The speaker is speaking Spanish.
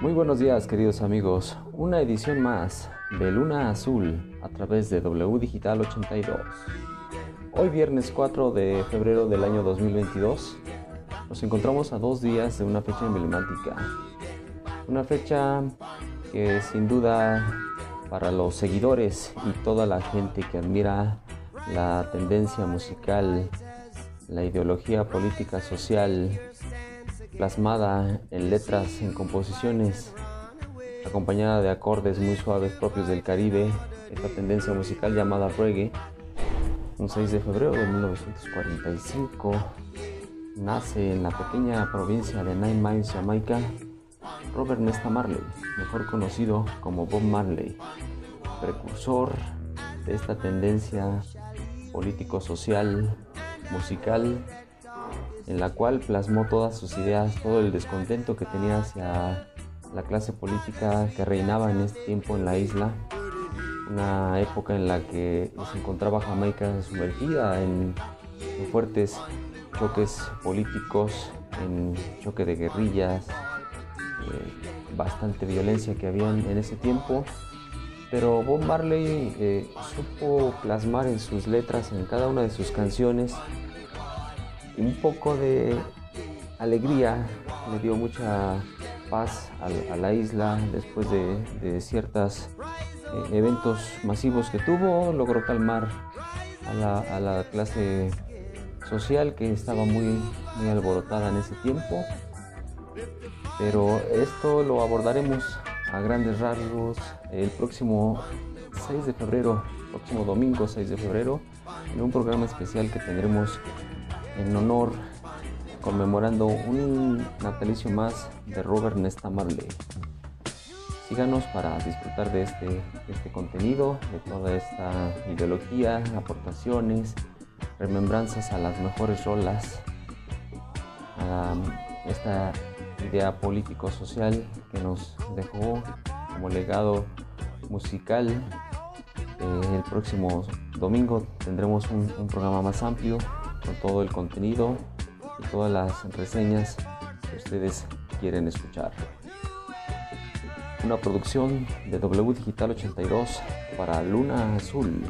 Muy buenos días queridos amigos, una edición más de Luna Azul a través de W Digital 82. Hoy viernes 4 de febrero del año 2022 nos encontramos a dos días de una fecha emblemática, una fecha que sin duda para los seguidores y toda la gente que admira la tendencia musical, la ideología política social plasmada en letras, en composiciones, acompañada de acordes muy suaves propios del Caribe, esta tendencia musical llamada reggae. Un 6 de febrero de 1945 nace en la pequeña provincia de Nine Miles, Jamaica, Robert Nesta Marley, mejor conocido como Bob Marley, precursor de esta tendencia político-social, musical, en la cual plasmó todas sus ideas, todo el descontento que tenía hacia la clase política que reinaba en este tiempo en la isla, una época en la que se encontraba Jamaica sumergida en, fuertes choques políticos, en choque de guerrillas, eh, bastante violencia que había en ese tiempo. Pero Bob Marley eh, supo plasmar en sus letras, en cada una de sus canciones, un poco de alegría, le dio mucha paz a, la isla después de, ciertos eh, eventos masivos que tuvo, logró calmar a la, clase social que estaba muy, muy alborotada en ese tiempo. Pero esto lo abordaremos a grandes rasgos el próximo 6 de febrero, próximo domingo 6 de febrero, en un programa especial que tendremos en honor conmemorando un natalicio más de Robert Nesta Marley. Síganos para disfrutar de este, este contenido, de toda esta ideología, aportaciones, remembranzas a las mejores rolas, a esta idea político-social que nos dejó como legado musical. Eh, el próximo domingo tendremos un programa más amplio con todo el contenido y todas las reseñas que ustedes quieren escuchar. Una producción de W Digital 82 para Luna Azul.